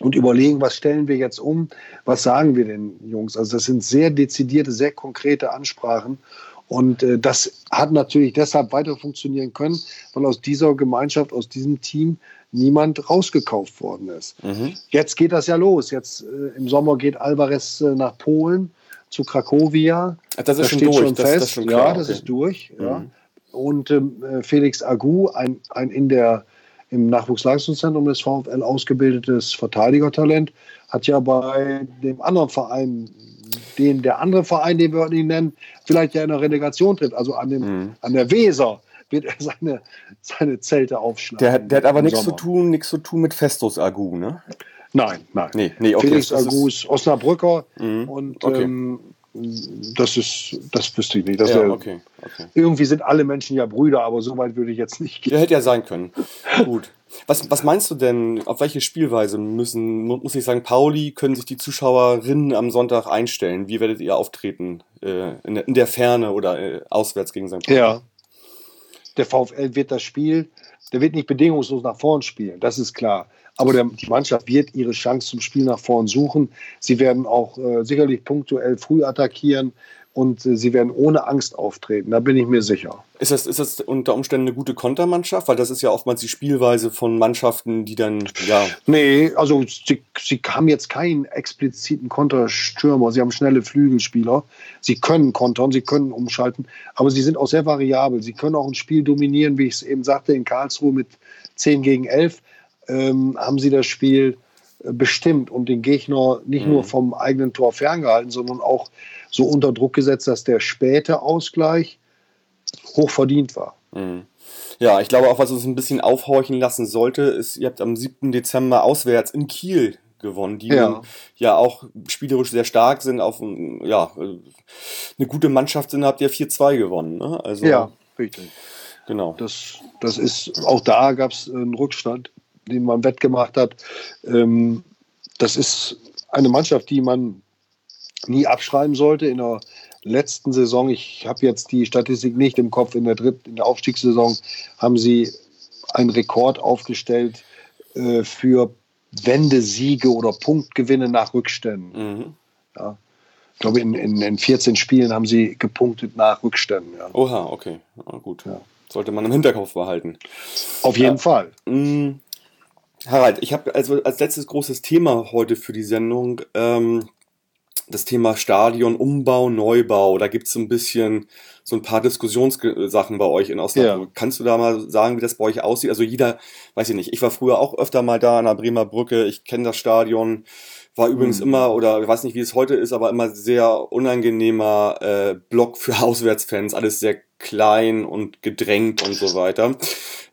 und überlegen, was stellen wir jetzt um, was sagen wir den Jungs. Also das sind sehr dezidierte, sehr konkrete Ansprachen. Und äh, das hat natürlich deshalb weiter funktionieren können, weil aus dieser Gemeinschaft, aus diesem Team niemand rausgekauft worden ist. Mhm. Jetzt geht das ja los. Jetzt äh, im Sommer geht Alvarez äh, nach Polen zu Krakowia. Ach, das ist Das schon steht durch. schon das, fest. das ist schon klar. Ja, das okay. ist durch. Ja. Mhm. Und ähm, äh, Felix Agu, ein, ein in der, im Nachwuchsleistungszentrum des VfL ausgebildetes Verteidigertalent, hat ja bei dem anderen Verein, den der andere Verein, den wir heute nicht nennen, vielleicht ja in der Relegation tritt, also an, dem, Mhm. an der Weser, wird er seine, seine Zelte aufschlagen. Der, hat- der hat aber nichts zu tun, nichts zu tun mit Festus Agu, ne? Nein, nein. Nee, nee, okay. Felix Agu ist Osnabrücker Mhm. und Okay. ähm, das ist, das wüsste ich nicht. Ja, wär- okay, okay. Irgendwie sind alle Menschen ja Brüder, aber so weit würde ich jetzt nicht gehen. Ja, hätte ja sein können. Gut. Was, was meinst du denn, auf welche Spielweise müssen, mu- muss ich sagen, Pauli, können sich die Zuschauerinnen am Sonntag einstellen? Wie werdet ihr auftreten? Äh, in, der, in der Ferne oder äh, auswärts gegen St. Pauli? Ja. Der VfL wird das Spiel, der wird nicht bedingungslos nach vorn spielen, das ist klar. Aber der, die Mannschaft wird ihre Chance zum Spiel nach vorn suchen. Sie werden auch äh, sicherlich punktuell früh attackieren und äh, sie werden ohne Angst auftreten, da bin ich mir sicher. Ist, das, ist das unter Umständen eine gute Kontermannschaft? Weil das ist ja oftmals die Spielweise von Mannschaften, die dann, ja, Nee, also sie, sie haben jetzt keinen expliziten Konterstürmer. Sie haben schnelle Flügelspieler. Sie können kontern, sie können umschalten, aber sie sind auch sehr variabel. Sie können auch ein Spiel dominieren, wie ich es eben sagte, in Karlsruhe mit 10 gegen 11 ähm, haben sie das Spiel äh, bestimmt und den Gegner nicht Mhm. nur vom eigenen Tor ferngehalten, sondern auch so unter Druck gesetzt, dass der späte Ausgleich hoch verdient war. Mhm. Ja, ich glaube auch, was uns ein bisschen aufhorchen lassen sollte, ist, ihr habt am 7. Dezember auswärts in Kiel gewonnen, die Ja. ja auch spielerisch sehr stark sind, auf ein- ja, äh, eine gute Mannschaft sind, habt ihr 4-2 gewonnen. Ne? Also, Ja, richtig. genau. Das, das ist, auch da gab es einen Rückstand, den man wettgemacht hat. Ähm, das ist eine Mannschaft, die man nie abschreiben sollte. In der letzten Saison, ich habe jetzt die Statistik nicht im Kopf, in der dritten, in der Aufstiegssaison haben sie einen Rekord aufgestellt äh, für Wendesiege oder Punktgewinne nach Rückständen. Mhm. Ja. Ich glaube, in, in, in 14 Spielen haben sie gepunktet nach Rückständen. Ja. Oha, okay. Ja, gut. Ja. Sollte man im Hinterkopf behalten. Auf jeden Ja. Fall. Mm, Harald, ich habe also als letztes großes Thema heute für die Sendung ähm, das Thema Stadion, Umbau, Neubau. Da gibt es so ein bisschen so ein paar Diskussionssachen bei euch in Osnabrück. Ja. Kannst du da mal sagen, wie das bei euch aussieht? Also jeder, weiß ich nicht, ich war früher auch öfter mal da an der Bremer Brücke, ich kenne das Stadion, war übrigens Mhm. immer, oder ich weiß nicht, wie es heute ist, aber immer sehr unangenehmer äh, Block für *laughs* Auswärtsfans, alles sehr klein und gedrängt und so weiter.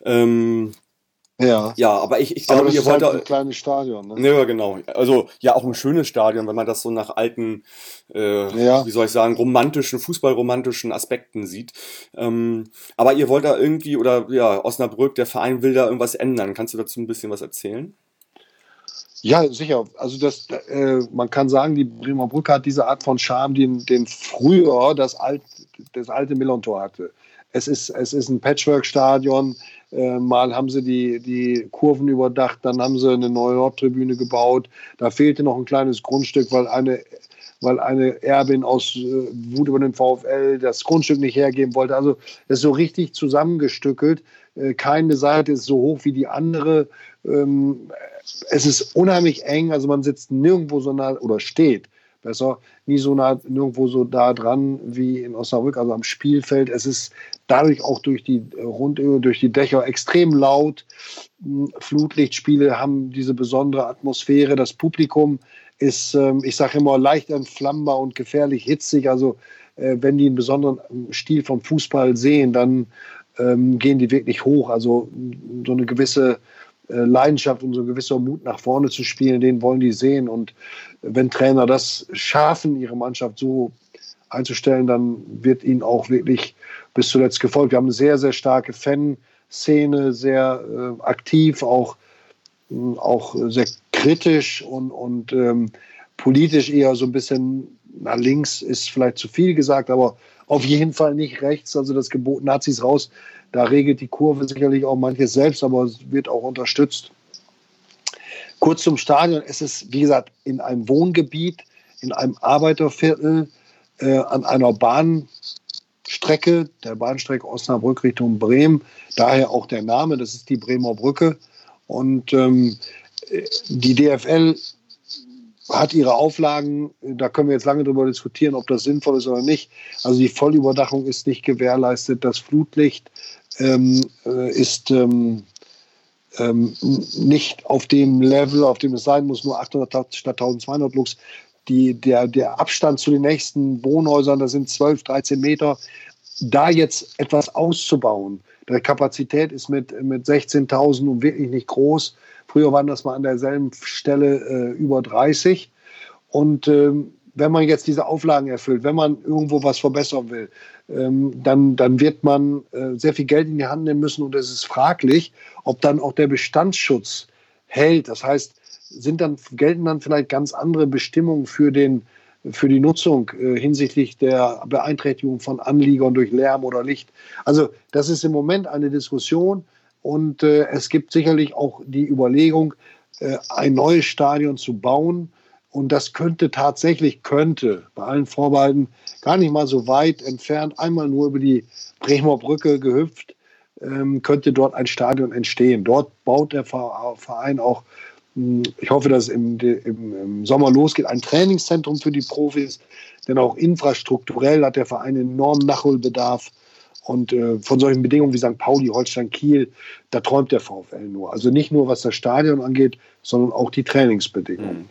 Ähm, Ja. ja, aber ich, ich glaube, ihr ist halt wollt da, ein kleines Stadion. Ne? ja, genau. Also ja, auch ein schönes Stadion, wenn man das so nach alten, äh, Ja. wie soll ich sagen, romantischen, fußballromantischen Aspekten sieht. Ähm, aber ihr wollt da irgendwie, oder ja, Osnabrück, der Verein will da irgendwas ändern. Kannst du dazu ein bisschen was erzählen? Ja, sicher. Also das, äh, man kann sagen, die Bremer Brücke hat diese Art von Charme, den, den früher das, alt, das alte Millontor hatte. Es ist, es ist ein Patchwork-Stadion. Äh, mal haben sie die, die Kurven überdacht, dann haben sie eine neue Nordtribüne gebaut. Da fehlte noch ein kleines Grundstück, weil eine, weil eine Erbin aus äh, Wut über den VfL das Grundstück nicht hergeben wollte. Also es ist so richtig zusammengestückelt. Äh, keine Seite ist so hoch wie die andere. Ähm, es ist unheimlich eng, also man sitzt nirgendwo so nah oder steht besser, nie so nah, nirgendwo so da dran wie in Osnabrück, also am Spielfeld. Es ist dadurch auch durch die Rundöhe, durch die Dächer extrem laut. Hm, Flutlichtspiele haben diese besondere Atmosphäre. Das Publikum ist, ähm, ich sage immer, leicht entflammbar und gefährlich hitzig. Also äh, wenn die einen besonderen ähm, Stil vom Fußball sehen, dann ähm, gehen die wirklich hoch. Also so eine gewisse äh, Leidenschaft und so ein gewisser Mut nach vorne zu spielen, den wollen die sehen. Und wenn Trainer das schaffen, ihre Mannschaft so einzustellen, dann wird ihnen auch wirklich bis zuletzt gefolgt. Wir haben eine sehr, sehr starke Fanszene, sehr äh, aktiv, auch, äh, auch sehr kritisch und, und ähm, politisch eher so ein bisschen nach links ist vielleicht zu viel gesagt, aber auf jeden Fall nicht rechts. Also das Gebot Nazis raus, da regelt die Kurve sicherlich auch manches selbst, aber es wird auch unterstützt. Kurz zum Stadion. Es ist, wie gesagt, in einem Wohngebiet, in einem Arbeiterviertel, äh, an einer Bahnstrecke, der Bahnstrecke Osnabrück Richtung Bremen. Daher auch der Name, das ist die Bremer Brücke. Und ähm, die DFL hat ihre Auflagen, da können wir jetzt lange darüber diskutieren, ob das sinnvoll ist oder nicht. Also die Vollüberdachung ist nicht gewährleistet, das Flutlicht ähm, äh, ist ähm, ähm, nicht auf dem Level, auf dem es sein muss, nur 800 statt 1200 Lux. Die, der, der Abstand zu den nächsten Wohnhäusern, das sind 12, 13 Meter. Da jetzt etwas auszubauen, die Kapazität ist mit, mit 16.000 und wirklich nicht groß. Früher waren das mal an derselben Stelle äh, über 30. Und ähm, wenn man jetzt diese Auflagen erfüllt, wenn man irgendwo was verbessern will, ähm, dann, dann wird man äh, sehr viel Geld in die Hand nehmen müssen und es ist fraglich, ob dann auch der Bestandsschutz hält. Das heißt, sind dann, gelten dann vielleicht ganz andere Bestimmungen für, den, für die Nutzung äh, hinsichtlich der Beeinträchtigung von Anliegern durch Lärm oder Licht. Also das ist im Moment eine Diskussion und äh, es gibt sicherlich auch die Überlegung, ein neues Stadion zu bauen und das könnte tatsächlich, könnte bei allen Vorbehalten gar nicht mal so weit entfernt, einmal nur über die Bremer Brücke gehüpft, ähm, könnte dort ein Stadion entstehen. Dort baut der Verein auch, hm, ich hoffe, dass es im, im, im Sommer losgeht, ein Trainingszentrum für die Profis, denn auch infrastrukturell hat der Verein enormen Nachholbedarf. Und äh, von solchen Bedingungen wie St. Pauli, Holstein, Kiel, da träumt der VfL nur. Also nicht nur was das Stadion angeht, sondern auch die Trainingsbedingungen.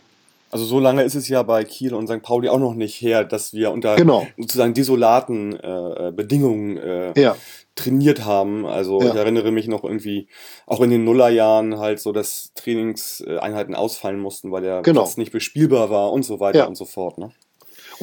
Also so lange ist es ja bei Kiel und St. Pauli auch noch nicht her, dass wir unter genau. sozusagen desolaten äh, Bedingungen äh, ja. trainiert haben. Also ja. ich erinnere mich noch irgendwie auch in den Nullerjahren halt so, dass Trainingseinheiten ausfallen mussten, weil der genau. Platz nicht bespielbar war und so weiter ja. und so fort. Ne?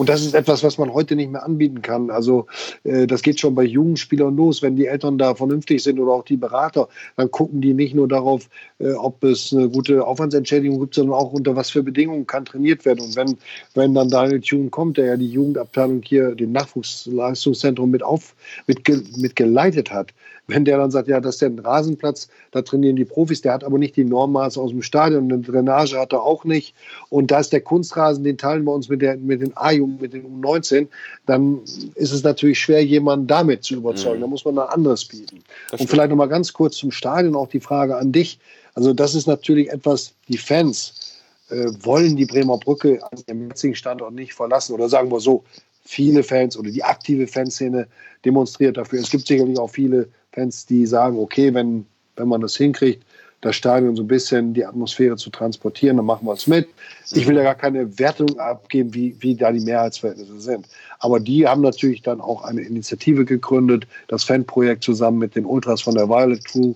Und das ist etwas, was man heute nicht mehr anbieten kann. Also äh, das geht schon bei Jugendspielern los. Wenn die Eltern da vernünftig sind oder auch die Berater, dann gucken die nicht nur darauf, äh, ob es eine gute Aufwandsentschädigung gibt, sondern auch unter was für Bedingungen kann trainiert werden. Und wenn, wenn dann Daniel Thune kommt, der ja die Jugendabteilung hier, den Nachwuchsleistungszentrum mit, auf, mit, mit geleitet hat, wenn der dann sagt, ja, das ist der Rasenplatz, da trainieren die Profis, der hat aber nicht die Normmaße aus dem Stadion, eine Drainage hat er auch nicht. Und da ist der Kunstrasen, den teilen wir uns mit, der, mit den A-Jugend, mit den U19, dann ist es natürlich schwer, jemanden damit zu überzeugen. Mhm. Da muss man ein anderes bieten. Und vielleicht nochmal ganz kurz zum Stadion auch die Frage an dich. Also das ist natürlich etwas, die Fans äh, wollen die Bremer Brücke an ihrem jetzigen Standort nicht verlassen. Oder sagen wir so, viele Fans oder die aktive Fanszene demonstriert dafür. Es gibt sicherlich auch viele Fans, die sagen, okay, wenn, wenn man das hinkriegt, das Stadion so ein bisschen die Atmosphäre zu transportieren, dann machen wir es mit. Ich will da gar keine Wertung abgeben, wie, wie da die Mehrheitsverhältnisse sind. Aber die haben natürlich dann auch eine Initiative gegründet, das Fanprojekt zusammen mit den Ultras von der Violet Crew,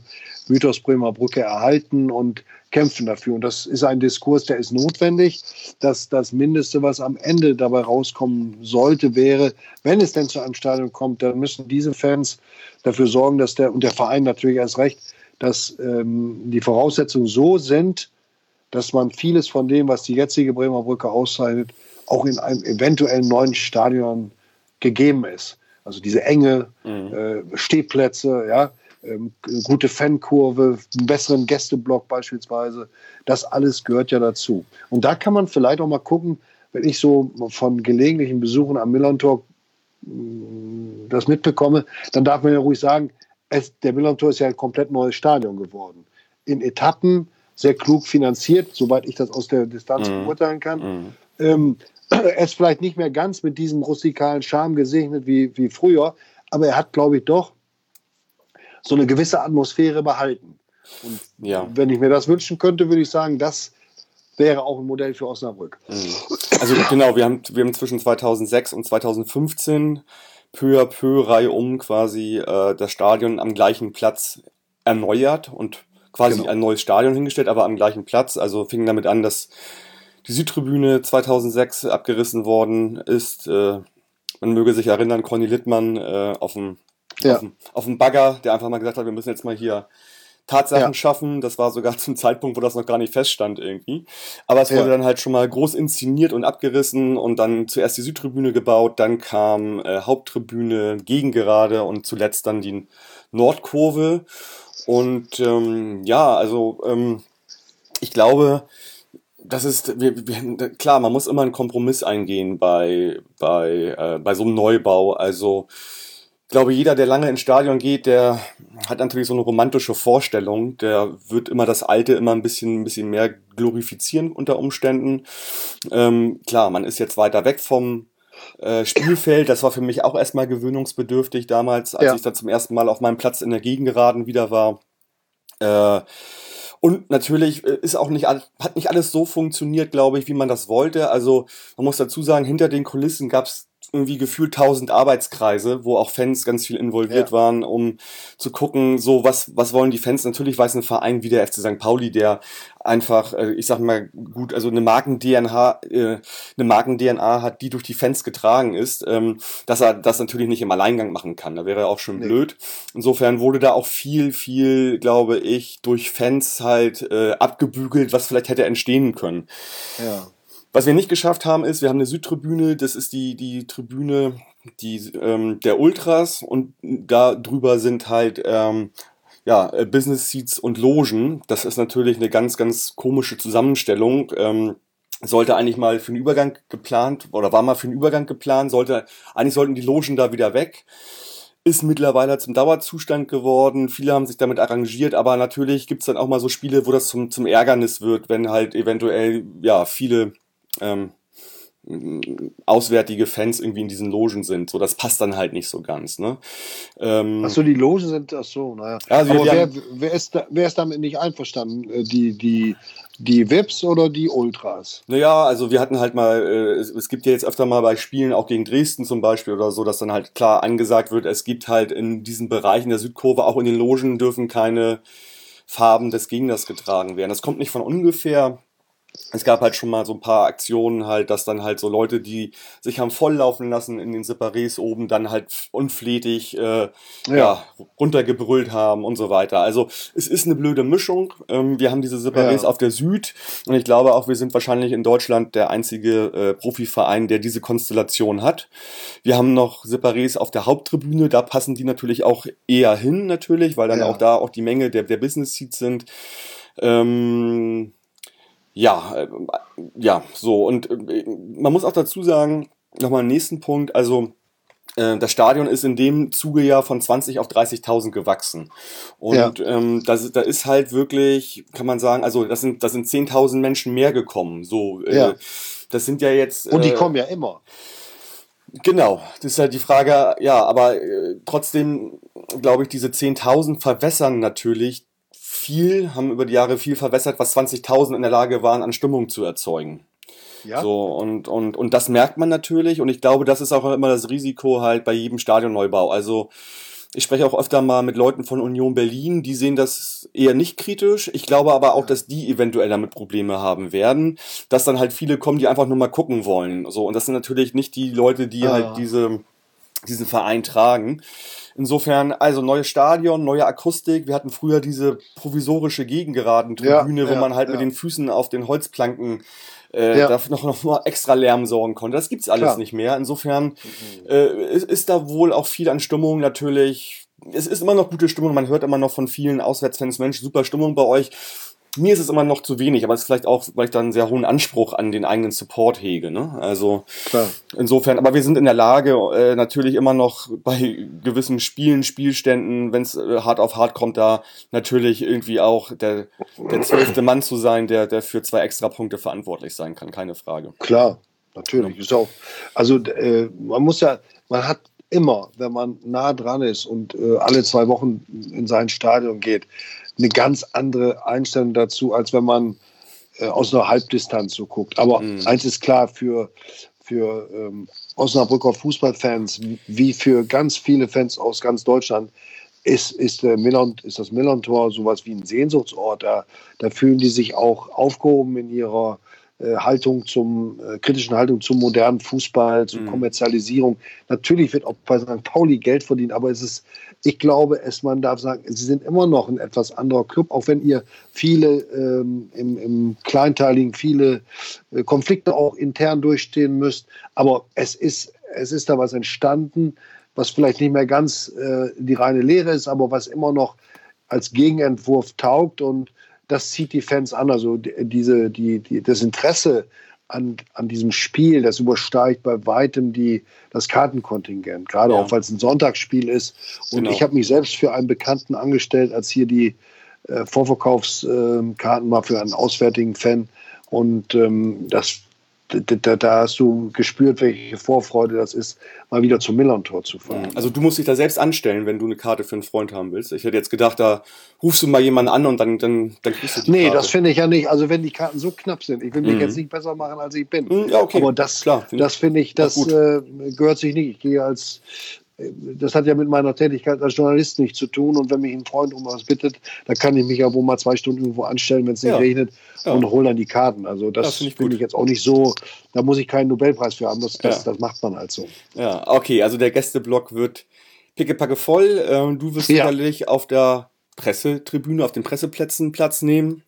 Mythos Bremer Brücke erhalten und kämpfen dafür. Und das ist ein Diskurs, der ist notwendig. Dass das Mindeste, was am Ende dabei rauskommen sollte, wäre, wenn es denn zu einem Stadion kommt, dann müssen diese Fans dafür sorgen, dass der, und der Verein natürlich erst recht, dass ähm, die Voraussetzungen so sind, dass man vieles von dem, was die jetzige Bremer Brücke auszeichnet, auch in einem eventuellen neuen Stadion gegeben ist. Also diese Enge, mhm. äh, Stehplätze, ja, ähm, gute Fankurve, einen besseren Gästeblock beispielsweise. Das alles gehört ja dazu. Und da kann man vielleicht auch mal gucken, wenn ich so von gelegentlichen Besuchen am Millantor mm, das mitbekomme, dann darf man ja ruhig sagen, es, der Millantor ist ja ein komplett neues Stadion geworden. In Etappen, sehr klug finanziert, soweit ich das aus der Distanz mhm. beurteilen kann. Mhm. Ähm, *clears throat* er ist vielleicht nicht mehr ganz mit diesem rustikalen Charme gesegnet wie, wie früher, aber er hat, glaube ich, doch so eine gewisse Atmosphäre behalten. Und ja. wenn ich mir das wünschen könnte, würde ich sagen, das wäre auch ein Modell für Osnabrück. Mhm. Also genau, wir haben, wir haben zwischen 2006 und 2015 peu à peu Reihe um quasi äh, das Stadion am gleichen Platz erneuert und quasi genau. ein neues Stadion hingestellt, aber am gleichen Platz. Also fing damit an, dass die Südtribüne 2006 abgerissen worden ist. Äh, man möge sich erinnern, Conny Littmann äh, auf dem ja. auf, dem, auf dem Bagger, der einfach mal gesagt hat, wir müssen jetzt mal hier Tatsachen ja. schaffen. Das war sogar *laughs* zum Zeitpunkt, wo das noch gar nicht feststand irgendwie. Aber es wurde ja. dann halt schon mal groß inszeniert und abgerissen und dann zuerst die Südtribüne gebaut, dann kam äh, Haupttribüne, Gegengerade und zuletzt dann die Nordkurve. Und ähm, ja, also ähm, ich glaube, das ist, wir, wir, klar, man muss immer einen Kompromiss eingehen bei, bei, äh, bei so einem Neubau. Also glaube, jeder, der lange ins Stadion geht, der hat natürlich so eine romantische Vorstellung. Der wird immer das Alte immer ein bisschen, ein bisschen mehr glorifizieren unter Umständen. Ähm, klar, man ist jetzt weiter weg vom äh, Spielfeld. Das war für mich auch erstmal gewöhnungsbedürftig damals, als ja. ich da zum ersten Mal auf meinem Platz in der Gegengeraden wieder war. Äh, und natürlich äh, ist auch nicht, hat nicht alles so funktioniert, glaube ich, wie man das wollte. Also man muss dazu sagen, hinter den Kulissen gab es irgendwie gefühlt tausend Arbeitskreise, wo auch Fans ganz viel involviert ja. waren, um zu gucken, so was, was wollen die Fans? Natürlich weiß ein Verein wie der FC St. Pauli, der einfach, äh, ich sag mal gut, also eine Marken-DNA, äh, eine Marken-DNA hat, die durch die Fans getragen ist, ähm, dass er das natürlich nicht im Alleingang machen kann. Da wäre er auch schon nee. blöd. Insofern wurde da auch viel, viel, glaube ich, durch Fans halt äh, abgebügelt, was vielleicht hätte entstehen können. Ja. Was wir nicht geschafft haben, ist, wir haben eine Südtribüne, das ist die, die Tribüne die, ähm, der Ultras und da drüber sind halt ähm, ja, Business Seats und Logen. Das ist natürlich eine ganz, ganz komische Zusammenstellung. Ähm, sollte eigentlich mal für den Übergang geplant oder war mal für den Übergang geplant, sollte, eigentlich sollten die Logen da wieder weg. Ist mittlerweile zum Dauerzustand geworden. Viele haben sich damit arrangiert, aber natürlich gibt's dann auch mal so Spiele, wo das zum, zum Ärgernis wird, wenn halt eventuell ja viele ähm, auswärtige Fans irgendwie in diesen Logen sind. So, das passt dann halt nicht so ganz. Ne? Ähm, ach die Logen sind, ach so, naja. Also Aber wer, wer, ist da, wer ist damit nicht einverstanden? Äh, die, die, die Vips oder die Ultras? Naja, also wir hatten halt mal, äh, es, es, gibt ja jetzt öfter mal bei Spielen, auch gegen Dresden zum Beispiel oder so, dass dann halt klar angesagt wird, es gibt halt in diesen Bereichen der Südkurve, auch in den Logen dürfen keine Farben des Gegners getragen werden. Das kommt nicht von ungefähr es gab halt schon mal so ein paar Aktionen halt, dass dann halt so Leute, die sich haben volllaufen lassen in den Separés oben, dann halt unflätig äh, ja. ja. runtergebrüllt haben und so weiter. Also es ist eine blöde Mischung. Ähm, wir haben diese Separés ja. auf der Süd und ich glaube auch, wir sind wahrscheinlich in Deutschland der einzige äh, Profiverein, der diese Konstellation hat. Wir haben noch Separés auf der Haupttribüne, da passen die natürlich auch eher hin natürlich, weil dann ja. auch da auch die Menge der, der Business Seats sind. Ähm, ja, äh, ja, so. Und äh, man muss auch dazu sagen, nochmal einen nächsten Punkt, also äh, das Stadion ist in dem Zuge ja von 20 auf 30.000 gewachsen. Und ja. ähm, das, da ist halt wirklich, kann man sagen, also das sind, das sind 10.000 Menschen mehr gekommen. So, äh, ja. das sind ja jetzt. Und die äh, kommen ja immer. Genau, das ist halt die Frage, ja, aber äh, trotzdem glaube ich, diese 10.000 verwässern natürlich viel, haben über die Jahre viel verwässert, was 20.000 in der Lage waren, an Stimmung zu erzeugen. Ja. So, und, und, und das merkt man natürlich und ich glaube, das ist auch immer das Risiko halt bei jedem Stadionneubau. Also, ich spreche auch öfter mal mit Leuten von Union Berlin, die sehen das eher nicht kritisch. Ich glaube aber auch, dass die eventuell damit Probleme haben werden, dass dann halt viele kommen, die einfach nur mal gucken wollen. So, und das sind natürlich nicht die Leute, die ah. halt diese diesen Verein tragen. Insofern, also neues Stadion, neue Akustik. Wir hatten früher diese provisorische Gegengeraden-Tribüne, Ja, wo ja, man halt ja. mit den Füßen auf den Holzplanken äh, Ja. dafür noch, noch mal extra Lärm sorgen konnte. Das gibt's alles Klar. nicht mehr. Insofern äh, ist, ist da wohl auch viel an Stimmung natürlich. Es ist immer noch gute Stimmung. Man hört immer noch von vielen Auswärtsfans, Mensch, super Stimmung bei euch. Mir ist es immer noch zu wenig, aber es ist vielleicht auch, weil ich da einen sehr hohen Anspruch an den eigenen Support hege. Ne? Also Klar. insofern, aber wir sind in der Lage, äh, natürlich immer noch bei gewissen Spielen, Spielständen, wenn es äh, hart auf hart kommt, da natürlich irgendwie auch der, der zwölfte Mann zu sein, der, der für zwei Extrapunkte verantwortlich sein kann, keine Frage. Klar, natürlich. Ist auch, also äh, man muss ja, man hat immer, wenn man nah dran ist und äh, alle zwei Wochen in sein Stadion geht, eine ganz andere Einstellung dazu, als wenn man äh, aus einer Halbdistanz so guckt. Aber Mhm. eins ist klar, für, für ähm, Osnabrücker Fußballfans, wie für ganz viele Fans aus ganz Deutschland, ist, ist, der Milan, ist das Millantor sowas wie ein Sehnsuchtsort. Da, da fühlen die sich auch aufgehoben in ihrer Haltung zum äh, kritischen Haltung zum modernen Fußball, zur Mhm. Kommerzialisierung. Natürlich wird auch bei St. Pauli Geld verdient, aber es ist, ich glaube, es man darf sagen, sie sind immer noch ein etwas anderer Club, auch wenn ihr viele ähm, im, im Kleinteiligen viele äh, Konflikte auch intern durchstehen müsst. Aber es ist, es ist da was entstanden, was vielleicht nicht mehr ganz äh, die reine Lehre ist, aber was immer noch als Gegenentwurf taugt und das zieht die Fans an. Also die, diese, die, die, das Interesse an, an diesem Spiel, das übersteigt bei weitem die, das Kartenkontingent, gerade Ja. auch weil es ein Sonntagsspiel ist. Und Genau. ich habe mich selbst für einen Bekannten angestellt, als hier die äh, Vorverkaufskarten mal für einen auswärtigen Fan. Und ähm, das, da, da, da hast du gespürt, welche Vorfreude das ist, mal wieder zum Millantor zu fahren. Also du musst dich da selbst anstellen, wenn du eine Karte für einen Freund haben willst. Ich hätte jetzt gedacht, da rufst du mal jemanden an und dann, dann, dann kriegst du die Nee, Karte. das finde ich ja nicht. Also wenn die Karten so knapp sind, ich will mich Mhm. jetzt nicht besser machen, als ich bin. Mhm, ja, okay. Aber das, Klar, finde das finde ich, das äh, gehört sich nicht. Ich gehe als, das hat ja mit meiner Tätigkeit als Journalist nichts zu tun. Und wenn mich ein Freund um was bittet, dann kann ich mich ja wohl mal zwei Stunden irgendwo anstellen, wenn es nicht Ja. regnet Ja. und hole dann die Karten. Also das, Das finde ich finde gut. ich jetzt auch nicht so. Da muss ich keinen Nobelpreis für haben. Das, das, Ja. das macht man halt so. Ja, okay, also der Gästeblock wird pickepacke voll. Ähm, du wirst Ja. sicherlich auf der Pressetribüne, auf den Presseplätzen Platz nehmen.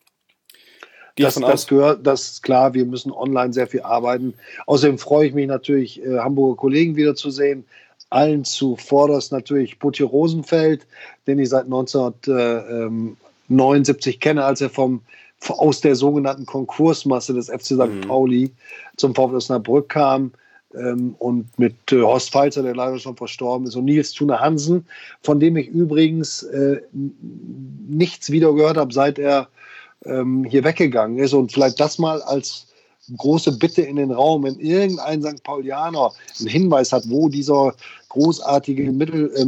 Das, das gehört, das ist klar, wir müssen online sehr viel arbeiten. Außerdem freue ich mich natürlich, äh, Hamburger Kollegen wiederzusehen. Allen zuvorderst natürlich Putje Rosenfeld, den ich seit 1979 kenne, als er vom, aus der sogenannten Konkursmasse des FC St. Mhm. Pauli zum VfL Osnabrück kam. Ähm, und mit äh, Horst Pfalzer, der leider schon verstorben ist, und Nils Thune Hansen, von dem ich übrigens äh, nichts wieder gehört habe, seit er ähm, hier weggegangen ist. Und vielleicht das mal als große Bitte in den Raum, wenn irgendein St. Paulianer einen Hinweis hat, wo dieser großartige Mittel, äh,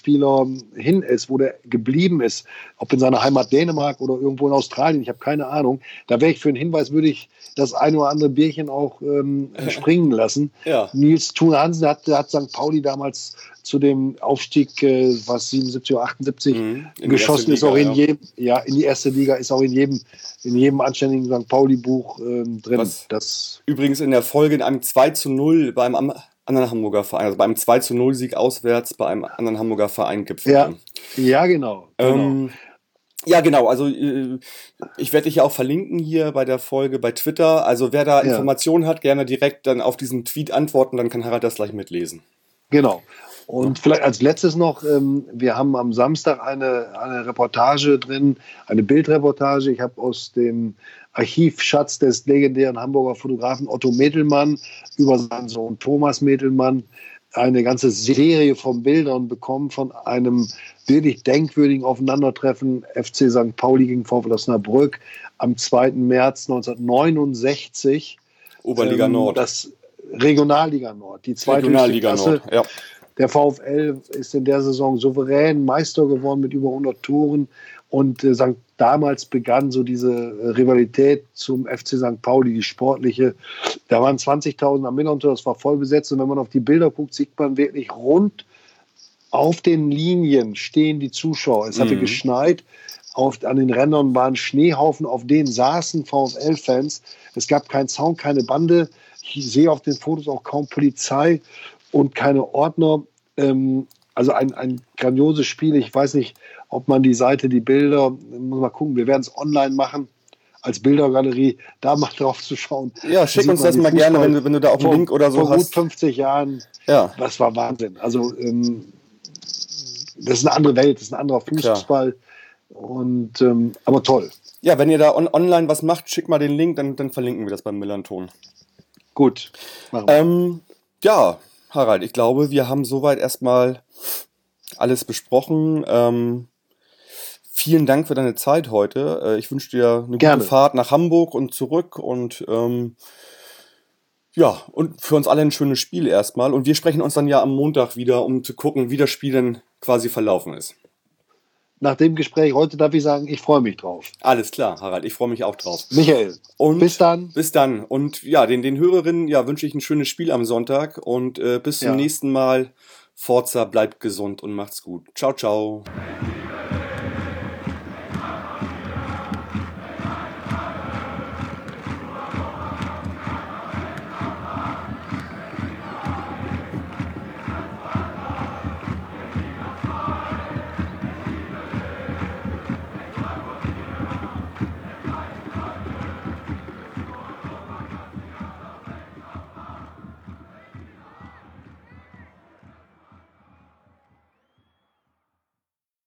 Mittelfeldspieler hin ist, wo der geblieben ist, ob in seiner Heimat Dänemark oder irgendwo in Australien, ich habe keine Ahnung. Da wäre ich für einen Hinweis, würde ich das ein oder andere Bierchen auch ähm, springen lassen. Ja. Nils Thune Hansen hat, hat St. Pauli damals zu dem Aufstieg, äh, was 77 oder 78 Mhm. Geschossen ist, auch in ja. jedem, ja, in die erste Liga, ist auch in jedem, in jedem anständigen St. Pauli-Buch ähm, drin. Was? Das, Übrigens in der Folge in einem 2 zu 0 bei einem am- anderen Hamburger Verein, also beim 2 zu 0 Sieg auswärts bei einem anderen Hamburger Verein gipfelte. ja, ja, genau. genau. Ähm, ja, genau. Also äh, ich werde dich ja auch verlinken hier bei der Folge bei Twitter. Also wer da Ja. Informationen hat, gerne direkt dann auf diesen Tweet antworten, dann kann Harald das gleich mitlesen. Genau. Und vielleicht als letztes noch, ähm, wir haben am Samstag eine, eine Reportage drin, eine Bildreportage. Ich habe aus dem Archivschatz des legendären Hamburger Fotografen Otto Metelmann über seinen Sohn Thomas Metelmann eine ganze Serie von Bildern bekommen von einem wirklich denkwürdigen Aufeinandertreffen FC St. Pauli gegen VfL Osnabrück am 2. März 1969. Oberliga Ähm, Nord. Das Regionalliga Nord, die zweite Regionalliga Klasse. Nord. Ja. Der VfL ist in der Saison souverän Meister geworden mit über 100 Toren. Und äh, St. damals begann so diese äh, Rivalität zum FC St. Pauli, die sportliche. Da waren 20.000 am Millantor, das war voll besetzt. Und wenn man auf die Bilder guckt, sieht man wirklich rund auf den Linien stehen die Zuschauer. Es hatte Mhm. geschneit. Auf, an den Rändern waren Schneehaufen, auf denen saßen VfL-Fans. Es gab keinen Zaun, keine Bande. Ich sehe auf den Fotos auch kaum Polizei. Und keine Ordner. Ähm, also ein, ein grandioses Spiel. Ich weiß nicht, ob man die Seite, die Bilder, muss mal gucken, wir werden es online machen als Bildergalerie, da mal *laughs* drauf zu schauen. Ja, schick uns das mal gerne, wenn du, wenn du da auch einen Link oder so vor hast. Vor gut 50 Jahren, ja. das war Wahnsinn. Also ähm, das ist eine andere Welt, das ist ein anderer Fußball. Klar. Und ähm, aber toll. Ja, wenn ihr da on online was macht, schick mal den Link, dann, dann verlinken wir das beim Millanton. Gut. Ähm, ja, Harald, ich glaube, wir haben soweit erstmal alles besprochen. Ähm, vielen Dank für deine Zeit heute. Äh, ich wünsche dir eine Gerne. gute Fahrt nach Hamburg und zurück und ähm, ja, und für uns alle ein schönes Spiel erstmal. Und wir sprechen uns dann ja am Montag wieder, um zu gucken, wie das Spiel denn quasi verlaufen ist. Nach dem Gespräch heute darf ich sagen, ich freue mich drauf. Alles klar, Harald, ich freue mich auch drauf. Michael, und bis dann. Bis dann. Und ja, den, den Hörerinnen ja, wünsche ich ein schönes Spiel am Sonntag und äh, bis zum Ja. nächsten Mal. Forza, bleibt gesund und macht's gut. Ciao, ciao.